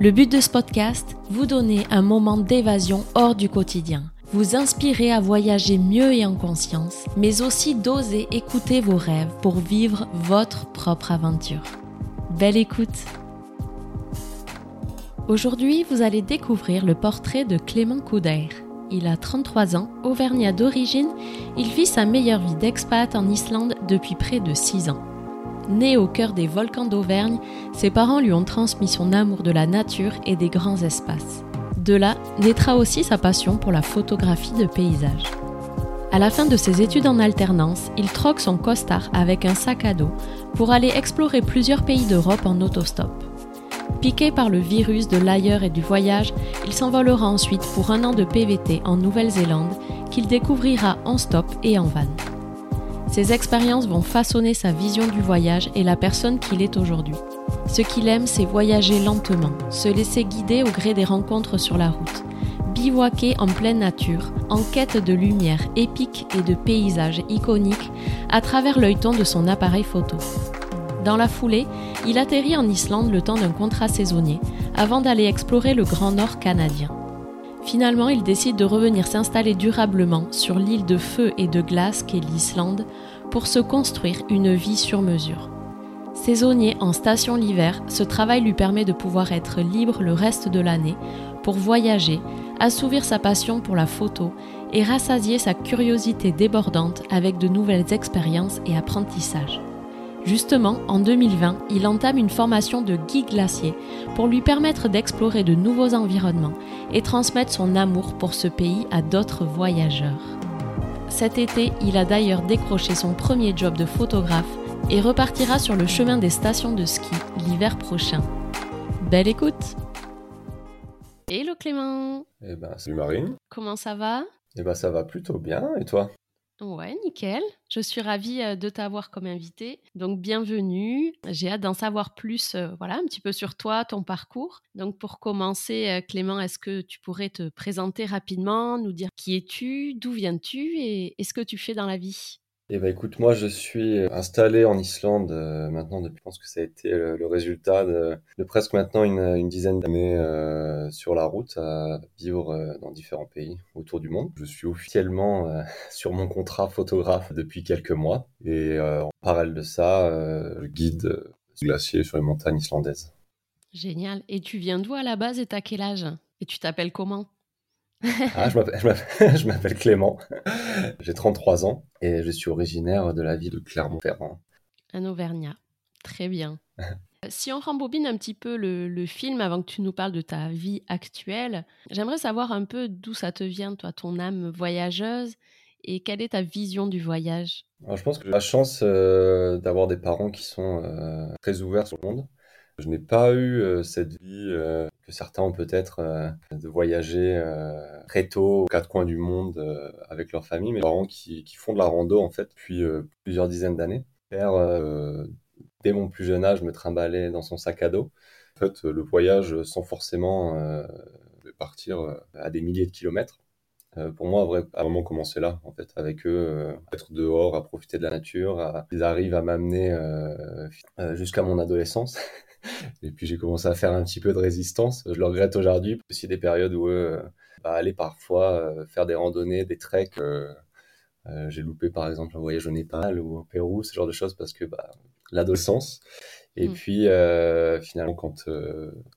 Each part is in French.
Le but de ce podcast, vous donner un moment d'évasion hors du quotidien, vous inspirer à voyager mieux et en conscience, mais aussi d'oser écouter vos rêves pour vivre votre propre aventure. Belle écoute Aujourd'hui, vous allez découvrir le portrait de Clément Couder. Il a 33 ans, auvergnat d'origine, il vit sa meilleure vie d'expat en Islande depuis près de 6 ans. Né au cœur des volcans d'Auvergne, ses parents lui ont transmis son amour de la nature et des grands espaces. De là naîtra aussi sa passion pour la photographie de paysages. À la fin de ses études en alternance, il troque son costard avec un sac à dos pour aller explorer plusieurs pays d'Europe en autostop. Piqué par le virus de l'ailleurs et du voyage, il s'envolera ensuite pour un an de PVT en Nouvelle-Zélande qu'il découvrira en stop et en van. Ces expériences vont façonner sa vision du voyage et la personne qu'il est aujourd'hui. Ce qu'il aime, c'est voyager lentement, se laisser guider au gré des rencontres sur la route, bivouaquer en pleine nature, en quête de lumière épique et de paysages iconiques à travers l'œilleton de son appareil photo. Dans la foulée, il atterrit en Islande le temps d'un contrat saisonnier, avant d'aller explorer le Grand Nord canadien. Finalement, il décide de revenir s'installer durablement sur l'île de feu et de glace qu'est l'Islande pour se construire une vie sur mesure. Saisonnier en station l'hiver, ce travail lui permet de pouvoir être libre le reste de l'année pour voyager, assouvir sa passion pour la photo et rassasier sa curiosité débordante avec de nouvelles expériences et apprentissages. Justement, en 2020, il entame une formation de guide glacier pour lui permettre d'explorer de nouveaux environnements et transmettre son amour pour ce pays à d'autres voyageurs. Cet été, il a d'ailleurs décroché son premier job de photographe et repartira sur le chemin des stations de ski l'hiver prochain. Belle écoute Hello Clément Eh ben, salut Marine. Comment ça va? Eh ben, ça va plutôt bien, et toi? Ouais, nickel. Je suis ravie euh, de t'avoir comme invité. Donc, bienvenue. J'ai hâte d'en savoir plus, euh, voilà, un petit peu sur toi, ton parcours. Donc, pour commencer, euh, Clément, est-ce que tu pourrais te présenter rapidement, nous dire qui es-tu, d'où viens-tu et, ce que tu fais dans la vie? Eh ben écoute, moi je suis installé en Islande euh, maintenant depuis, je pense que ça a été le, résultat de, presque maintenant une, dizaine d'années euh, sur la route à vivre euh, dans différents pays autour du monde. Je suis officiellement sur mon contrat photographe depuis quelques mois et en parallèle de ça, je guide glacier sur les montagnes islandaises. Génial. Et tu viens d'où à la base et t'as quel âge? Et tu t'appelles comment? Ah, je m'appelle Clément, j'ai 33 ans et je suis originaire de la ville de Clermont-Ferrand. Un Auvergnat, très bien. si on rembobine un petit peu le, film avant que tu nous parles de ta vie actuelle, j'aimerais savoir un peu d'où ça te vient, toi, ton âme voyageuse et quelle est ta vision du voyage? Je pense que j'ai la chance euh, d'avoir des parents qui sont euh, très ouverts sur le monde. Je n'ai pas eu euh, cette vie euh, que certains ont peut-être euh, de voyager très tôt aux quatre coins du monde avec leur famille, mais parents qui, qui, font de la rando en fait depuis plusieurs dizaines d'années. Père, dès mon plus jeune âge, me trimballait dans son sac à dos. En fait, le voyage sans forcément partir à des milliers de kilomètres. pour moi, a vraiment commencé là, en fait, avec eux, être dehors, à profiter de la nature. Ils arrivent à m'amener jusqu'à mon adolescence. Et puis j'ai commencé à faire un petit peu de résistance. Je le regrette aujourd'hui. Aussi des périodes où euh, bah, aller parfois euh, faire des randonnées, des treks. Euh, j'ai loupé par exemple un voyage au Népal ou au Pérou, ce genre de choses parce que bah, l'adolescence. Et mm. puis finalement, quand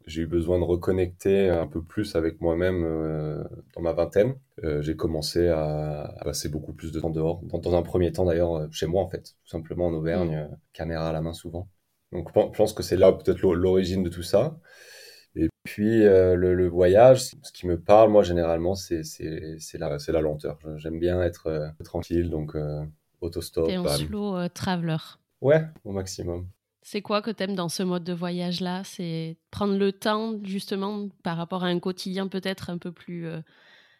j'ai eu besoin de reconnecter un peu plus avec moi-même dans ma vingtaine, j'ai commencé à, passer beaucoup plus de temps dehors. Dans, un premier temps d'ailleurs chez moi en fait, tout simplement en Auvergne, mm. caméra à la main souvent. Donc je pense que c'est là peut-être l'origine de tout ça. Et puis euh, le, voyage, ce qui me parle, moi généralement, c'est la, la lenteur. J'aime bien être euh, tranquille, donc euh, autostop. T'es un slow traveler. Ouais, au maximum. C'est quoi que t'aimes dans ce mode de voyage-là? C'est prendre le temps, justement, par rapport à un quotidien peut-être un peu plus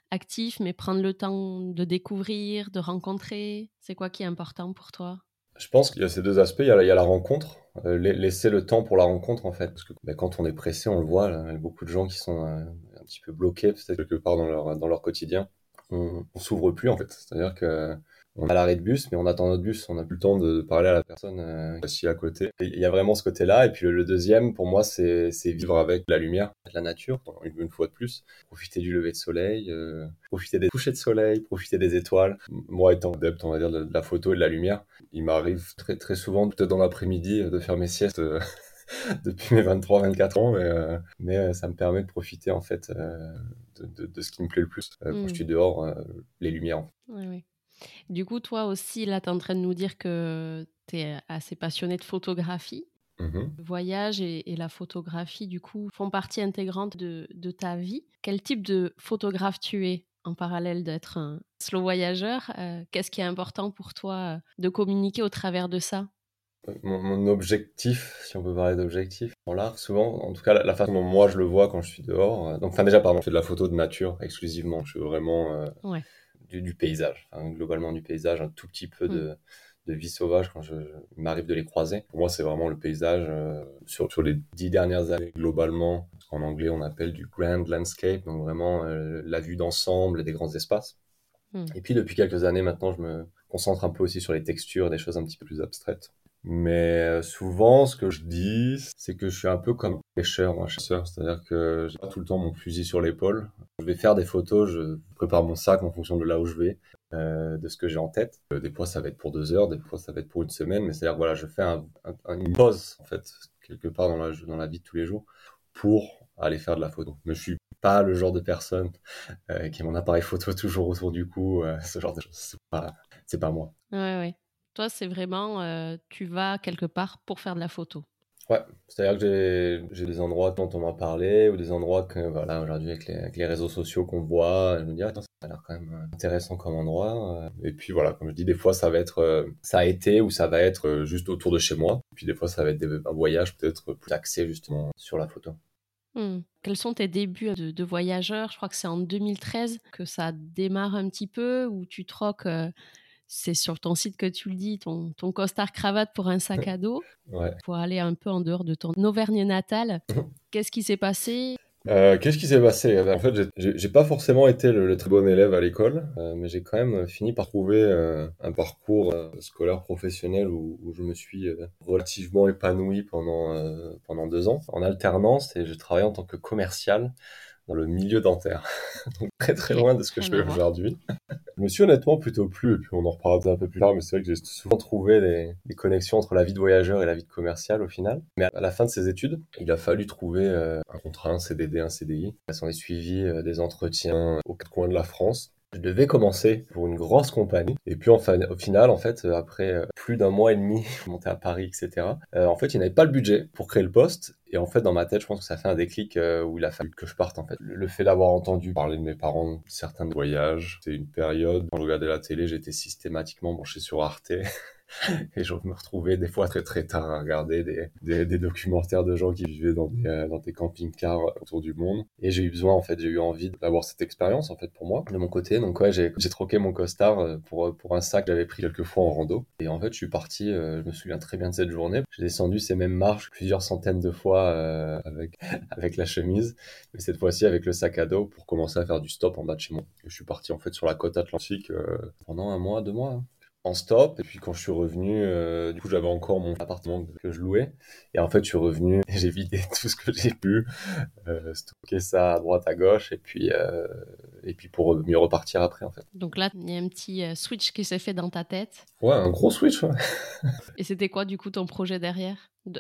actif, mais prendre le temps de découvrir, de rencontrer C'est quoi qui est important pour toi? Je pense qu'il y a ces deux aspects. Il y a la, rencontre, euh, laisser le temps pour la rencontre en fait. Parce que ben, quand on est pressé, on le voit, il y a beaucoup de gens qui sont euh, un petit peu bloqués peut-être quelque part dans leur, dans leur quotidien. On, on s'ouvre plus en fait. C'est-à-dire que on a l'arrêt de bus, mais on attend notre bus, on n'a plus le temps de parler à la personne euh, assis à côté. Il y a vraiment ce côté-là. Et puis le, deuxième, pour moi, c'est vivre avec la lumière, la nature, une, fois de plus. Profiter du lever de soleil, euh, profiter des couchers de soleil, profiter des étoiles. Moi, étant adepte, on va dire, de, la photo et de la lumière, il m'arrive très, très souvent, peut-être dans l'après-midi, de faire mes siestes. Euh, depuis mes 23-24 ans, mais, mais, ça me permet de profiter en fait de, de, ce qui me plaît le plus. Quand je mm. suis dehors, les lumières. Oui, oui. Du coup, toi aussi, là, tu es en train de nous dire que tu es assez passionné de photographie. Mmh le voyage et, la photographie, du coup, font partie intégrante de, ta vie. Quel type de photographe tu es en parallèle d'être un slow voyageur? Euh, Qu'est-ce qui est important pour toi euh, de communiquer au travers de ça? Euh, mon, objectif, si on peut parler d'objectif, en l'art, souvent, en tout cas la, façon dont moi je le vois quand je suis dehors, donc enfin déjà pardon, je fais de la photo de nature exclusivement, je suis vraiment ouais du, paysage, globalement du paysage, un tout petit peu de, mm. vie sauvage quand je, il m'arrive de les croiser. Pour moi, c'est vraiment le paysage euh, sur, sur les dix dernières années, globalement, en anglais on appelle du grand landscape, donc vraiment euh, la vue d'ensemble des grands espaces. Mm. Et puis depuis quelques années maintenant, je me concentre un peu aussi sur les textures, des choses un petit peu plus abstraites. Mais euh, souvent, ce que je dis, c'est que je suis un peu comme pêcheur, un chasseur. C'est-à-dire que j'ai pas tout le temps mon fusil sur l'épaule. Je vais faire des photos, je prépare mon sac en fonction de là où je vais, euh, de ce que j'ai en tête. Euh, des fois, ça va être pour deux heures, des fois, ça va être pour une semaine. Mais c'est-à-dire, voilà, je fais un, une pause, en fait, quelque part dans la, dans la vie de tous les jours, pour aller faire de la photo. Mais je suis pas le genre de personne qui a mon appareil photo toujours autour du cou, ce genre de choses. C'est pas, c'est pas moi. Ouais, ouais. Toi, c'est vraiment, euh, tu vas quelque part pour faire de la photo? Ouais, c'est-à-dire que j'ai des endroits dont on m'a parlé, ou des endroits que, voilà, aujourd'hui, avec les, réseaux sociaux qu'on voit, je me dis, attends, ça a l'air quand même euh, intéressant comme endroit. Euh. Et puis voilà, comme je dis, des fois, ça va être, ça a été ou ça va être juste autour de chez moi. Et puis des fois, ça va être un voyage peut-être plus axé justement sur la photo. Hmm. Quels sont tes débuts de, de voyageur? Je crois que c'est en 2013 que ça démarre un petit peu, où tu troques c'est sur ton site que tu le dis, ton, ton costard cravate pour un sac à dos, pour aller un peu en dehors de ton Auvergne natale. Qu'est-ce qui s'est passé? Euh, Qu'est-ce qui s'est passé? En fait, j'ai pas forcément été le, très bon élève à l'école, euh, mais j'ai quand même fini par trouver euh, un parcours scolaire professionnel où, où, je me suis relativement épanoui pendant, pendant deux ans en alternance et j'ai travaillé en tant que commercial dans le milieu dentaire. Donc très très loin de ce que je fais aujourd'hui. je me suis honnêtement plutôt plu, et puis on en reparlera un peu plus tard, mais c'est vrai que j'ai souvent trouvé des, connexions entre la vie de voyageur et la vie de commercial au final. Mais à la fin de ces études, il a fallu trouver euh, un contrat, un CDD, un CDI. On est suivi euh, des entretiens aux quatre coins de la France. Je devais commencer pour une grosse compagnie. Et puis enfin, au final, en fait, après euh, plus d'un mois et demi, monter à Paris, etc., euh, en fait, il n'avait pas le budget pour créer le poste. Et en fait, dans ma tête, je pense que ça fait un déclic euh, où il a fallu que je parte, en fait. Le fait d'avoir entendu parler de mes parents, certains voyages, c'était une période, quand je regardais la télé, j'étais systématiquement branché sur Arte. et je me retrouvais des fois très très tard à regarder des, des, documentaires de gens qui vivaient dans des, euh, dans des camping-cars autour du monde. Et j'ai eu besoin, en fait, j'ai eu envie d'avoir cette expérience, en fait, pour moi, de mon côté. Donc ouais, j'ai troqué mon costard euh, pour, pour un sac que j'avais pris quelques fois en rando. Et en fait, je suis parti, euh, je me souviens très bien de cette journée. J'ai descendu ces mêmes marches plusieurs centaines de fois avec, avec la chemise, mais cette fois-ci avec le sac à dos pour commencer à faire du stop en bas de chez moi. je suis parti, en fait, sur la côte atlantique pendant un mois, deux mois. Hein en stop. Et puis quand je suis revenu, euh, du coup j'avais encore mon appartement que je louais. Et en fait je suis revenu j'ai vidé tout ce que j'ai pu, euh, stocker ça à droite à gauche et puis euh, et puis pour mieux repartir après en fait. Donc là il y a un petit switch qui s'est fait dans ta tête. Ouais, un gros switch. et c'était quoi du coup ton projet derrière?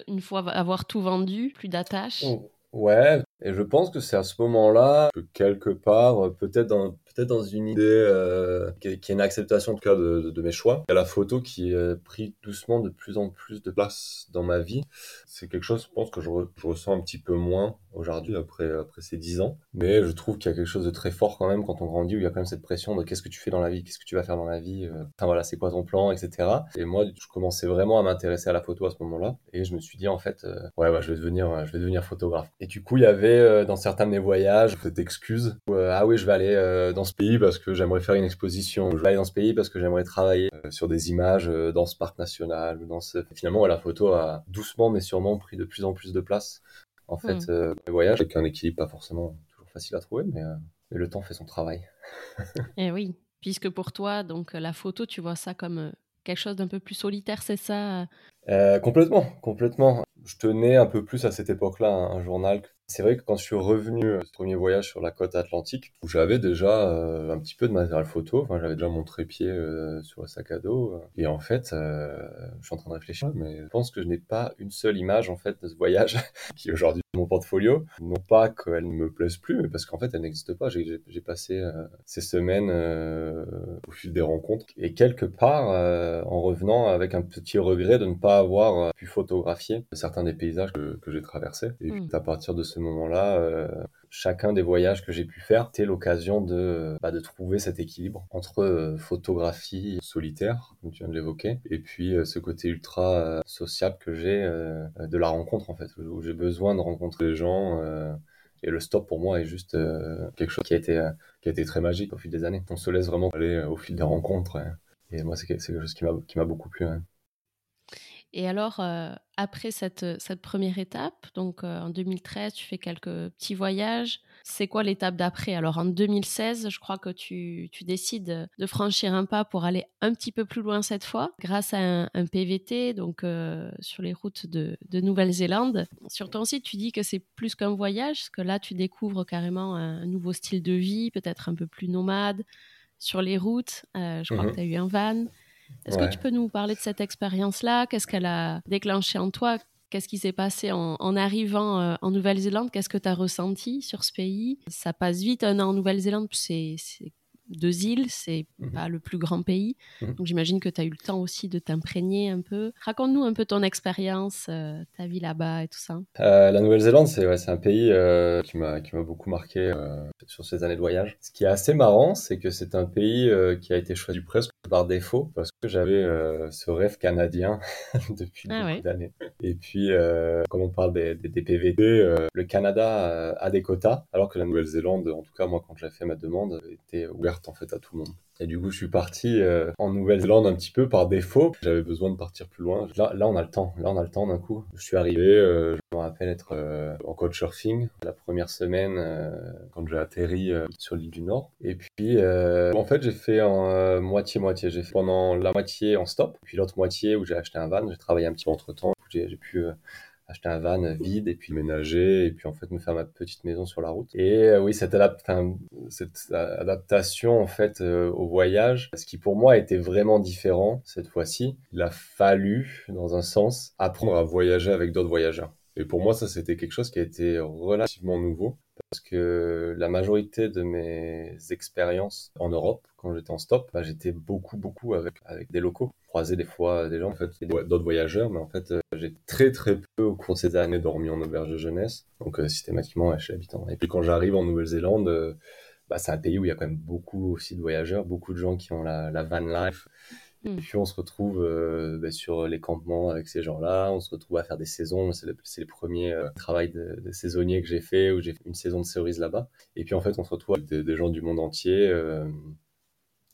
Une fois avoir tout vendu, plus d'attache? Oh, ouais, et je pense que c'est à ce moment-là que quelque part, peut-être dans peut-être dans une idée euh, qui, est, une acceptation en tout cas de, de, mes choix. Il y a la photo qui a pris doucement de plus en plus de place dans ma vie. C'est quelque chose, je pense, que je, je ressens un petit peu moins aujourd'hui après, après ces dix ans. Mais je trouve qu'il y a quelque chose de très fort quand même quand on grandit où il y a quand même cette pression de qu'est-ce que tu fais dans la vie, qu'est-ce que tu vas faire dans la vie, euh, enfin voilà, c'est quoi ton plan, etc. Et moi, je commençais vraiment à m'intéresser à la photo à ce moment-là. Et je me suis dit en fait, euh, ouais, je vais devenir, je vais devenir photographe. Et du coup, il y avait dans certains de mes voyages cette excuse, ah oui, je vais aller dans ce pays parce que j'aimerais faire une exposition. Je vais aller dans ce pays parce que j'aimerais travailler sur des images dans ce parc national. Dans ce... Finalement, la photo a doucement mais sûrement pris de plus en plus de place. En fait, mmh. les voyages avec un équilibre pas forcément toujours facile à trouver, mais, mais le temps fait son travail. Et eh oui, puisque pour toi, donc la photo, tu vois ça comme quelque chose d'un peu plus solitaire, c'est ça? Euh, Complètement, complètement. Je tenais un peu plus à cette époque-là un, journal. C'est vrai que quand je suis revenu euh, ce premier voyage sur la côte atlantique, où j'avais déjà euh, un petit peu de matériel photo, enfin, j'avais déjà mon trépied sur le sac à dos, et en fait, je suis en train de réfléchir, mais je pense que je n'ai pas une seule image en fait de ce voyage qui aujourd'hui mon portfolio. Non pas qu'elle ne me plaise plus, mais parce qu'en fait, elle n'existe pas. J'ai passé euh, ces semaines euh, au fil des rencontres et quelque part, euh, en revenant avec un petit regret de ne pas avoir pu photographier certains des paysages que, j'ai traversés. Et puis, hmm. à partir de ce moment-là, chacun des voyages que j'ai pu faire, c'était l'occasion de, bah, de trouver cet équilibre entre photographie solitaire, comme tu viens de l'évoquer, et puis ce côté ultra sociable que j'ai de la rencontre, en fait, où j'ai besoin de rencontrer les gens. Euh, et le stop pour moi est juste euh, quelque chose qui a été euh, qui a été très magique au fil des années. On se laisse vraiment aller au fil des rencontres. Et, moi, c'est quelque chose qui m'a beaucoup plu. Et alors, après cette, cette première étape, donc en 2013, tu fais quelques petits voyages c'est quoi l'étape d'après? Alors en 2016, je crois que tu, décides de franchir un pas pour aller un petit peu plus loin cette fois, grâce à un, PVT, donc euh, sur les routes de, Nouvelle-Zélande. Sur ton site, tu dis que c'est plus qu'un voyage, parce que là, tu découvres carrément un, nouveau style de vie, peut-être un peu plus nomade, sur les routes. Euh, je crois mhm. que tu as eu un van. Est-ce que tu peux nous parler de cette expérience-là? Qu'est-ce qu'elle a déclenché en toi? Qu'est-ce qui s'est passé en, arrivant euh, en Nouvelle-Zélande? Qu'est-ce que tu as ressenti sur ce pays? Ça passe vite un an en Nouvelle-Zélande, c'est deux îles, c'est mmh pas le plus grand pays. Mmh Donc j'imagine que tu as eu le temps aussi de t'imprégner un peu. Raconte-nous un peu ton expérience, euh, ta vie là-bas et tout ça. Euh, la Nouvelle-Zélande, c'est ouais, un pays euh, qui m'a beaucoup marqué sur ces années de voyage. Ce qui est assez marrant, c'est que c'est un pays qui a été choisi presque par défaut parce que j'avais ce rêve canadien depuis ah beaucoup d'années. Et puis, comme on parle des, des, des PVT, le Canada a des quotas, alors que la Nouvelle-Zélande, en tout cas moi quand j'ai fait ma demande, était ouverte en fait à tout le monde. Et du coup, je suis parti euh, en Nouvelle-Zélande un petit peu par défaut. J'avais besoin de partir plus loin. Là, là, on a le temps. Là, on a le temps d'un coup. Je suis arrivé, euh, je me rappelle être euh, en coach surfing la première semaine quand j'ai atterri sur l'île du Nord. Et puis, en fait, j'ai fait en moitié-moitié. J'ai fait pendant la moitié en stop, puis l'autre moitié où j'ai acheté un van. J'ai travaillé un petit peu entre temps. J'ai pu acheter un van vide et puis ménager et puis en fait me faire ma petite maison sur la route. Et euh, oui, cette, cette adaptation en fait euh, au voyage, ce qui pour moi était vraiment différent cette fois-ci, il a fallu dans un sens apprendre à voyager avec d'autres voyageurs. Et pour moi, ça, c'était quelque chose qui a été relativement nouveau parce que la majorité de mes expériences en Europe, quand j'étais en stop, bah, j'étais beaucoup, beaucoup avec, avec des locaux. Croisé des fois des gens, en fait, d'autres voyageurs, mais en fait, euh, j'ai très, très peu, au cours de ces années, dormi en auberge de jeunesse. Donc, euh, systématiquement, je suis habitant. Et puis, quand j'arrive en Nouvelle-Zélande, euh, bah, c'est un pays où il y a quand même beaucoup aussi de voyageurs, beaucoup de gens qui ont la van life. Et hmm. puis on se retrouve euh, bah, sur les campements avec ces gens-là, on se retrouve à faire des saisons. C'est le, les premiers euh, travail de, de, saisonnier que j'ai fait, où j'ai fait une saison de cerises là-bas. Et puis en fait, on se retrouve avec des, gens du monde entier. Euh,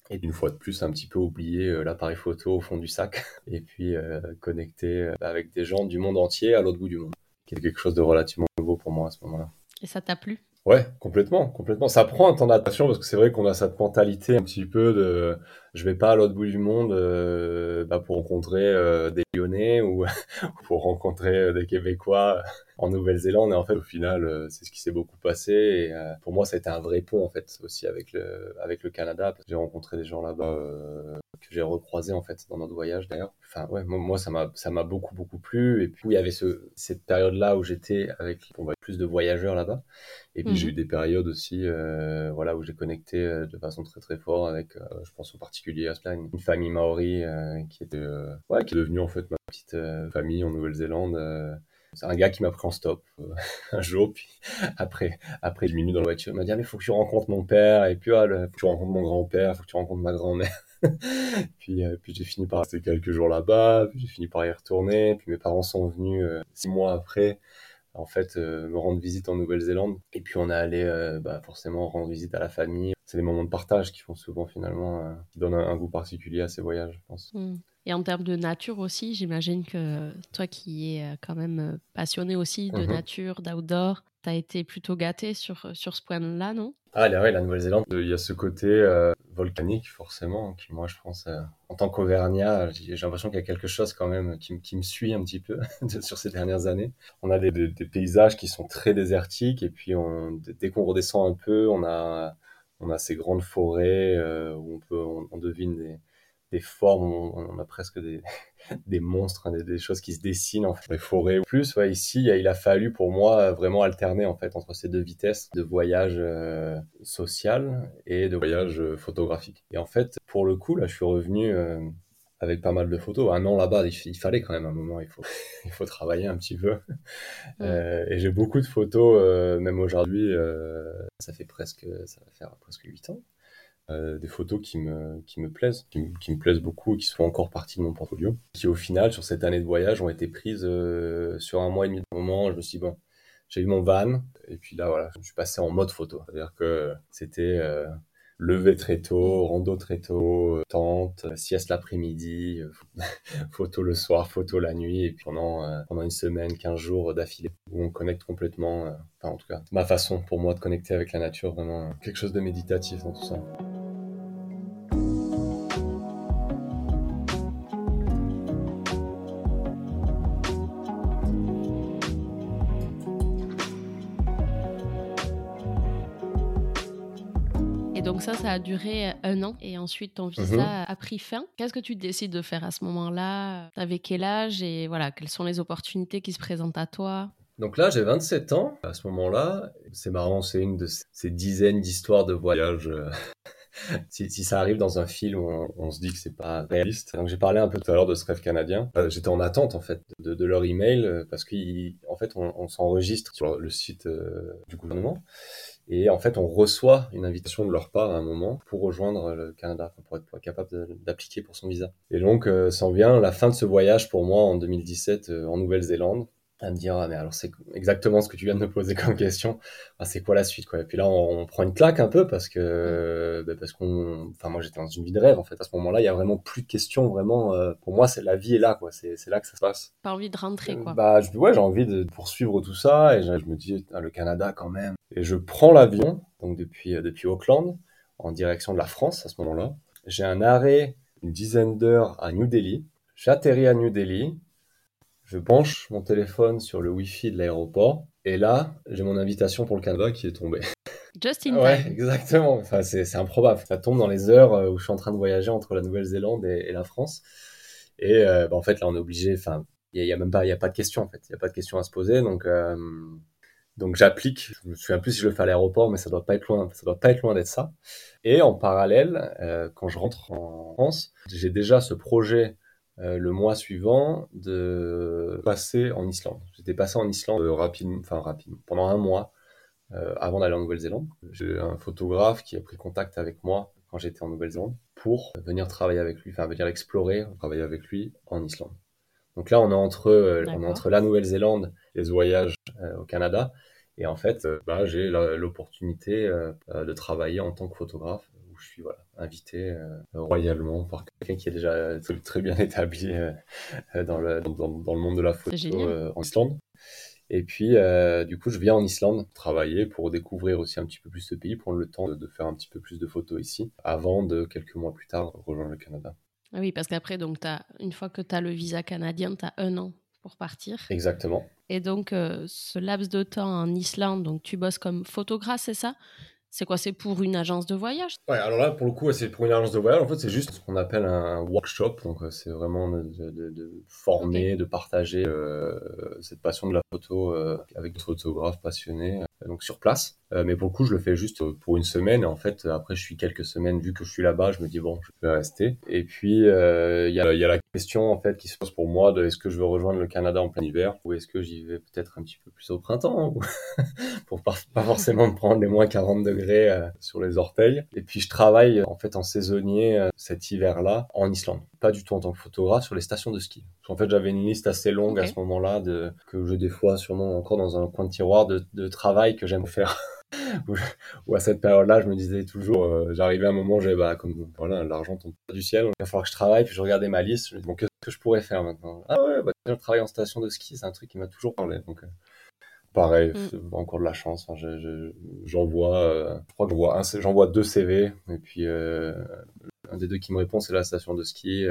et une fois de plus, un petit peu oublié euh, l'appareil photo au fond du sac. Et puis connecté avec des gens du monde entier à l'autre bout du monde. Qui est quelque chose de relativement nouveau pour moi à ce moment-là. Et ça t'a plu? Ouais, complètement, complètement. Ça prend un temps d'adaptation parce que c'est vrai qu'on a cette mentalité un petit peu de je vais pas à l'autre bout du monde euh, bah, pour rencontrer euh, des Lyonnais ou pour rencontrer euh, des Québécois en Nouvelle-Zélande. Et en fait au final c'est ce qui s'est beaucoup passé. Et pour moi ça a été un vrai pont en fait aussi avec le avec le Canada. J'ai rencontré des gens là-bas que j'ai recroisés en fait dans notre voyage d'ailleurs. Enfin ouais moi ça m'a ça m'a beaucoup beaucoup plu. Et puis il y avait ce cette période là où j'étais avec on va plus de voyageurs là-bas. Et puis j'ai eu mhm. des périodes aussi euh, voilà où j'ai connecté euh, de façon très très forte avec euh, je pense en particulier cela une, famille maori qui était ouais, qui est devenue en fait ma petite famille en Nouvelle-Zélande c'est un gars qui m'a pris en stop un jour, puis après, après 10 minutes dans la voiture, il m'a dit ah, mais faut que tu rencontres mon père, et puis ah, faut que tu rencontres mon grand-père, faut que tu rencontres ma grand-mère. puis, euh, puis j'ai fini par rester quelques jours là-bas, puis j'ai fini par y retourner, puis mes parents sont venus euh, six mois après, en fait, euh, me rendre visite en Nouvelle-Zélande. Et puis on est allé bah, forcément rendre visite à la famille. C'est des moments de partage qui font souvent finalement, qui donnent un, goût particulier à ces voyages, je pense. Mmh. Et en termes de nature aussi, j'imagine que toi qui es quand même passionné aussi de mmh nature, d'outdoor, tu as été plutôt gâté sur, sur ce point-là, non? Ah, là, la Nouvelle-Zélande, il y a ce côté euh, volcanique, forcément, qui, moi, je pense, euh, en tant qu'Auvergnat, j'ai l'impression qu'il y a quelque chose quand même qui, qui me suit un petit peu sur ces dernières années. On a des, des, paysages qui sont très désertiques, et puis on, dès qu'on redescend un peu, on a, on a ces grandes forêts euh, où on, peut, on devine des des formes, on, a presque des, des monstres, des, choses qui se dessinent en fait, les forêts. Plus, ouais, ici, il a fallu pour moi vraiment alterner en fait entre ces deux vitesses de voyage euh, social et de voyage euh, photographique. Et en fait, pour le coup, là, je suis revenu avec pas mal de photos. Un an là-bas, il, fallait quand même un moment, il faut, il faut travailler un petit peu. et j'ai beaucoup de photos, même aujourd'hui, ça fait presque, ça va faire presque 8 ans. Euh, des photos qui me, qui me plaisent, qui, me plaisent beaucoup et qui sont encore partie de mon portfolio, qui au final, sur cette année de voyage, ont été prises euh, sur un mois et demi. de moment, je me suis dit, bon, j'ai eu mon van, et puis là, voilà, je suis passé en mode photo. C'est-à-dire que c'était euh, lever très tôt, rando très tôt, tente, sieste l'après-midi, photo le soir, photo la nuit, et puis pendant, pendant une semaine, 15 jours d'affilée, où on connecte complètement, enfin en tout cas, ma façon pour moi de connecter avec la nature, vraiment quelque chose de méditatif dans tout ça. Ça, a duré un an et ensuite ton visa mhm. a pris fin. Qu'est-ce que tu décides de faire à ce moment-là? Avec quel âge et voilà, quelles sont les opportunités qui se présentent à toi? Donc là, j'ai 27 ans. À ce moment-là, c'est marrant, c'est une de ces dizaines d'histoires de voyage. Euh, si, ça arrive dans un film, on, se dit que c'est pas réaliste. Donc j'ai parlé un peu tout à l'heure de ce rêve canadien. Euh, j'étais en attente en fait de, leur email euh, parce qu'en fait on, s'enregistre sur le site du gouvernement et en fait, on reçoit une invitation de leur part à un moment pour rejoindre le Canada, pour être capable d'appliquer pour son visa. Et donc, euh, ça en vient la fin de ce voyage pour moi en 2017 euh, en Nouvelle-Zélande à me dire ah, mais alors c'est exactement ce que tu viens de me poser comme question. Ah, c'est quoi la suite quoi? Et puis là on, prend une claque un peu parce que bah, parce qu'on enfin moi j'étais dans une vie de rêve en fait. À ce moment-là il y a vraiment plus de questions vraiment euh, pour moi c'est la vie est là quoi. C'est là que ça se passe. Pas envie de rentrer quoi. Bah ouais j'ai envie de poursuivre tout ça et je, me dis ah, le Canada quand même. Et je prends l'avion donc depuis euh, depuis Auckland en direction de la France à ce moment-là. J'ai un arrêt une dizaine d'heures à New Delhi. J'atterris à New Delhi je branche mon téléphone sur le Wi-Fi de l'aéroport et là, j'ai mon invitation pour le Canada qui est tombée. Just in Ouais, exactement. Enfin, c'est improbable. Ça tombe dans les heures euh, où je suis en train de voyager entre la Nouvelle-Zélande et, la France. Et euh, bah, en fait, là, on est obligé. Enfin, il y, a même pas, il a pas de question en fait. Il y a pas de question à se poser. Donc, euh, donc j'applique. Je me souviens plus si je le fais à l'aéroport, mais ça doit pas être loin. Ça doit pas être loin d'être ça. Et en parallèle, quand je rentre en France, j'ai déjà ce projet euh, le mois suivant de passer en Islande. J'étais passé en Islande euh, rapidement, enfin rapidement, pendant un mois euh, avant d'aller en Nouvelle-Zélande. J'ai un photographe qui a pris contact avec moi quand j'étais en Nouvelle-Zélande pour venir travailler avec lui, enfin venir explorer, travailler avec lui en Islande. Donc là, on est entre, on est entre la Nouvelle-Zélande et ce voyage au Canada. Et en fait, bah, j'ai l'opportunité de travailler en tant que photographe je suis voilà, invité euh, royalement par quelqu'un qui est déjà très bien établi euh, dans, le, dans, le monde de la photo euh, en Islande. Et puis, du coup, je viens en Islande travailler pour découvrir aussi un petit peu plus ce pays, prendre le temps de, faire un petit peu plus de photos ici, avant de, quelques mois plus tard, rejoindre le Canada. Ah oui, parce qu'après, donc, as, une fois que tu as le visa canadien, tu as un an pour partir. Exactement. Et donc, ce laps de temps en Islande, donc tu bosses comme photographe, c'est ça? C'est quoi C'est pour une agence de voyage? Ouais, alors là, pour le coup, c'est pour une agence de voyage. En fait, c'est juste ce qu'on appelle un workshop. Donc, euh, c'est vraiment de, former, de partager euh, cette passion de la photo euh, avec d'autres photographes passionnés donc sur place. Euh, mais pour le coup, je le fais juste pour une semaine. En fait, après, je suis quelques semaines, vu que je suis là-bas, je me dis, bon, je peux rester. Et puis, euh, il y, a, y, a, la question, en fait, qui se pose pour moi de est-ce que je veux rejoindre le Canada en plein hiver? Ou est-ce que j'y vais peut-être un petit peu plus au printemps pour pas, forcément me prendre les moins 40 degrés euh, sur les orteils? Et puis, je travaille, en fait, en saisonnier cet hiver-là en Islande. Pas du tout en tant que photographe sur les stations de ski. En fait, j'avais une liste assez longue à ce moment-là de, que je des fois sûrement encore dans un coin de tiroir de, de travail que j'aime faire où, à cette période-là, je me disais toujours, euh, j'arrivais à un moment, j'avais, bah, comme, voilà, l'argent tombe pas du ciel, il va falloir que je travaille, puis je regardais ma liste, je me disais, bon, qu'est-ce que je pourrais faire maintenant? Ah ouais, bah, je travaille en station de ski, c'est un truc qui m'a toujours parlé, donc, euh, pareil, mm. encore de la chance, hein, j'envoie, euh, je crois que j'envoie un, j'envoie deux CV, et puis, un des deux qui me répond, c'est la station de ski,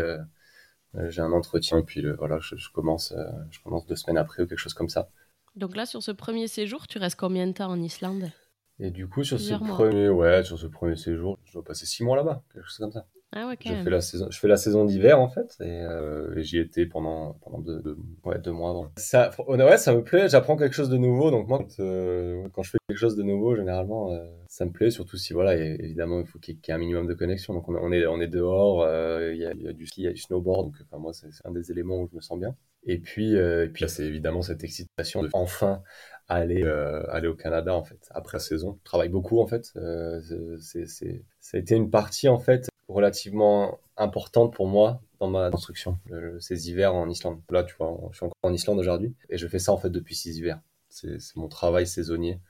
j'ai un entretien, et puis, voilà, je, je commence, je commence deux semaines après ou quelque chose comme ça. Donc là, sur ce premier séjour, tu restes combien de temps en Islande? Et du coup, sur ce, premier, ouais, sur ce premier séjour, je dois passer six mois là-bas, quelque chose comme ça. Ah ouais, je, fais la saison, je fais la saison d'hiver en fait, et, euh, j'y étais pendant, pendant deux, ouais, deux mois avant. Ça, ouais, ça me plaît, j'apprends quelque chose de nouveau, donc moi, quand, euh, quand, je fais quelque chose de nouveau, généralement, euh, ça me plaît, surtout si, voilà, évidemment, il faut qu'il y, ait un minimum de connexion. Donc on, est, on est dehors, il y, a, y, a du ski, il y a du snowboard, donc enfin, moi, c'est un des éléments où je me sens bien. Et puis, et puis c'est évidemment cette excitation de enfin aller, euh, aller au Canada en fait après la saison. Je travaille beaucoup en fait. Euh, c'est, ça a été une partie en fait relativement importante pour moi dans ma construction, ces hivers en Islande. Là, tu vois, je suis encore en Islande aujourd'hui et je fais ça en fait depuis six hivers. C'est, mon travail saisonnier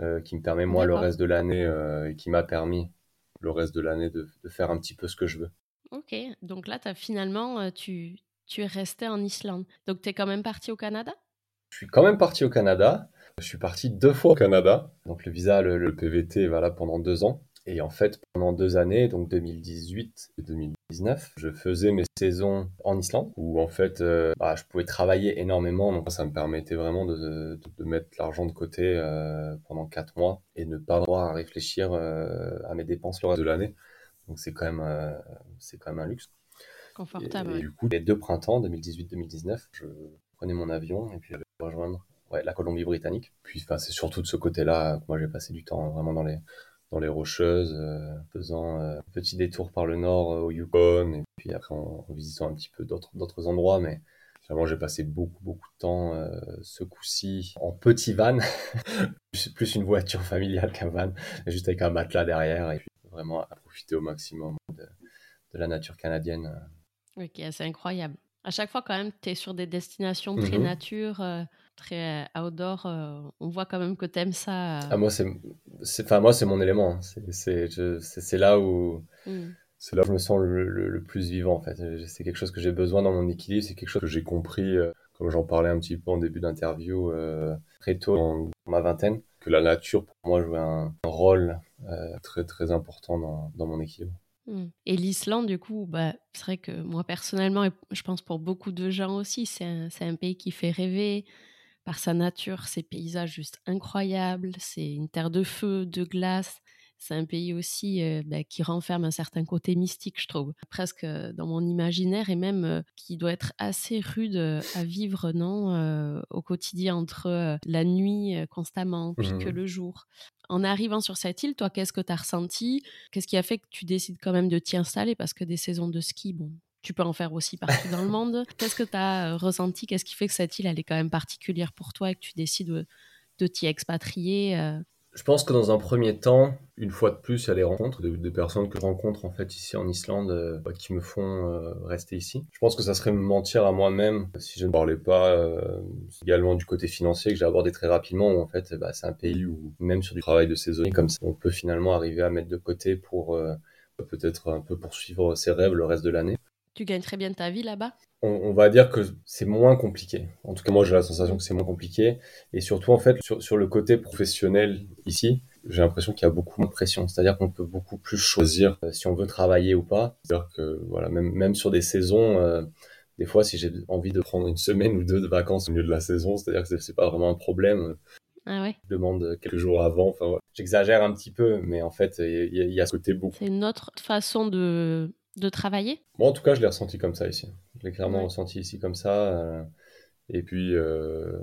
euh, qui me permet moi le reste de l'année et qui m'a permis le reste de l'année de, de, faire un petit peu ce que je veux. Ok, donc là, as finalement, tu, tu es resté en Islande. Donc tu es quand même parti au Canada? Je suis quand même parti au Canada. Je suis parti deux fois au Canada. Donc le visa, le, PVT est valable pendant deux ans. Et en fait, pendant deux années, donc 2018 et 2019, je faisais mes saisons en Islande, où en fait, euh, bah, je pouvais travailler énormément. Donc ça me permettait vraiment de, de, mettre l'argent de côté euh, pendant quatre mois et ne pas avoir à réfléchir euh, à mes dépenses le reste de l'année. Donc c'est quand même, c'est quand même un luxe. Confortable. Et, du coup, les deux printemps, 2018-2019, je prenais mon avion et puis j'allais rejoindre la Colombie-Britannique. Puis enfin, c'est surtout de ce côté-là que moi j'ai passé du temps vraiment dans les, dans les rocheuses, euh, faisant euh, un petit détour par le nord euh, au Yukon, et puis après en, visitant un petit peu d'autres endroits, mais finalement j'ai passé beaucoup beaucoup de temps ce coup-ci en petit van, plus, une voiture familiale qu'un van, juste avec un matelas derrière, et puis vraiment à profiter au maximum de, de la nature canadienne. Ok, c'est incroyable. À chaque fois, quand même, tu es sur des destinations très mhm. nature, très outdoor, euh, on voit quand même que t'aimes ça. Euh. Ah, moi, c'est, enfin, moi, c'est mon élément. Hein. C'est, là où, mmh. c'est là où je me sens le, plus vivant, en fait. C'est quelque chose que j'ai besoin dans mon équilibre. C'est quelque chose que j'ai compris, euh, comme j'en parlais un petit peu en début d'interview, très tôt dans ma vingtaine, que la nature, pour moi, jouait un, rôle très, très important dans, dans mon équilibre. Mmh. Et l'Islande, du coup, bah, c'est vrai que moi personnellement, et je pense pour beaucoup de gens aussi, c'est un, un, pays qui fait rêver par sa nature, ses paysages juste incroyables, c'est une terre de feu, de glace. C'est un pays aussi euh, bah, qui renferme un certain côté mystique, je trouve, presque euh, dans mon imaginaire et même euh, qui doit être assez rude à vivre, non, au quotidien entre la nuit constamment puis que mmh. le jour. En arrivant sur cette île, toi, qu'est-ce que tu as ressenti? Qu'est-ce qui a fait que tu décides quand même de t'y installer? Parce que des saisons de ski, bon, tu peux en faire aussi partout dans le monde. Qu'est-ce que tu as euh, ressenti? Qu'est-ce qui fait que cette île, elle est quand même particulière pour toi et que tu décides de, t'y expatrier euh? Je pense que dans un premier temps, une fois de plus, il y a les rencontres des, personnes que je rencontre en fait ici en Islande euh, qui me font rester ici. Je pense que ça serait me mentir à moi-même si je ne parlais pas également du côté financier que j'ai abordé très rapidement où en fait bah, c'est un pays où même sur du travail de saisonnier comme ça, on peut finalement arriver à mettre de côté pour peut-être un peu poursuivre ses rêves le reste de l'année. Tu gagnes très bien ta vie là-bas? On, va dire que c'est moins compliqué. En tout cas, moi, j'ai la sensation que c'est moins compliqué. Et surtout, en fait, sur, le côté professionnel ici, j'ai l'impression qu'il y a beaucoup moins de pression. C'est-à-dire qu'on peut beaucoup plus choisir euh, si on veut travailler ou pas. C'est-à-dire que, voilà, même, même sur des saisons, euh, des fois, si j'ai envie de prendre une semaine ou deux de vacances au milieu de la saison, c'est-à-dire que c'est pas vraiment un problème. Ah ouais. Je demande quelques jours avant. Enfin, J'exagère un petit peu, mais en fait, il y, y, a ce côté beaucoup. C'est une autre façon de de travailler? Moi, en tout cas, je l'ai ressenti comme ça ici. Je l'ai clairement ressenti ici comme ça. Euh, et puis, euh,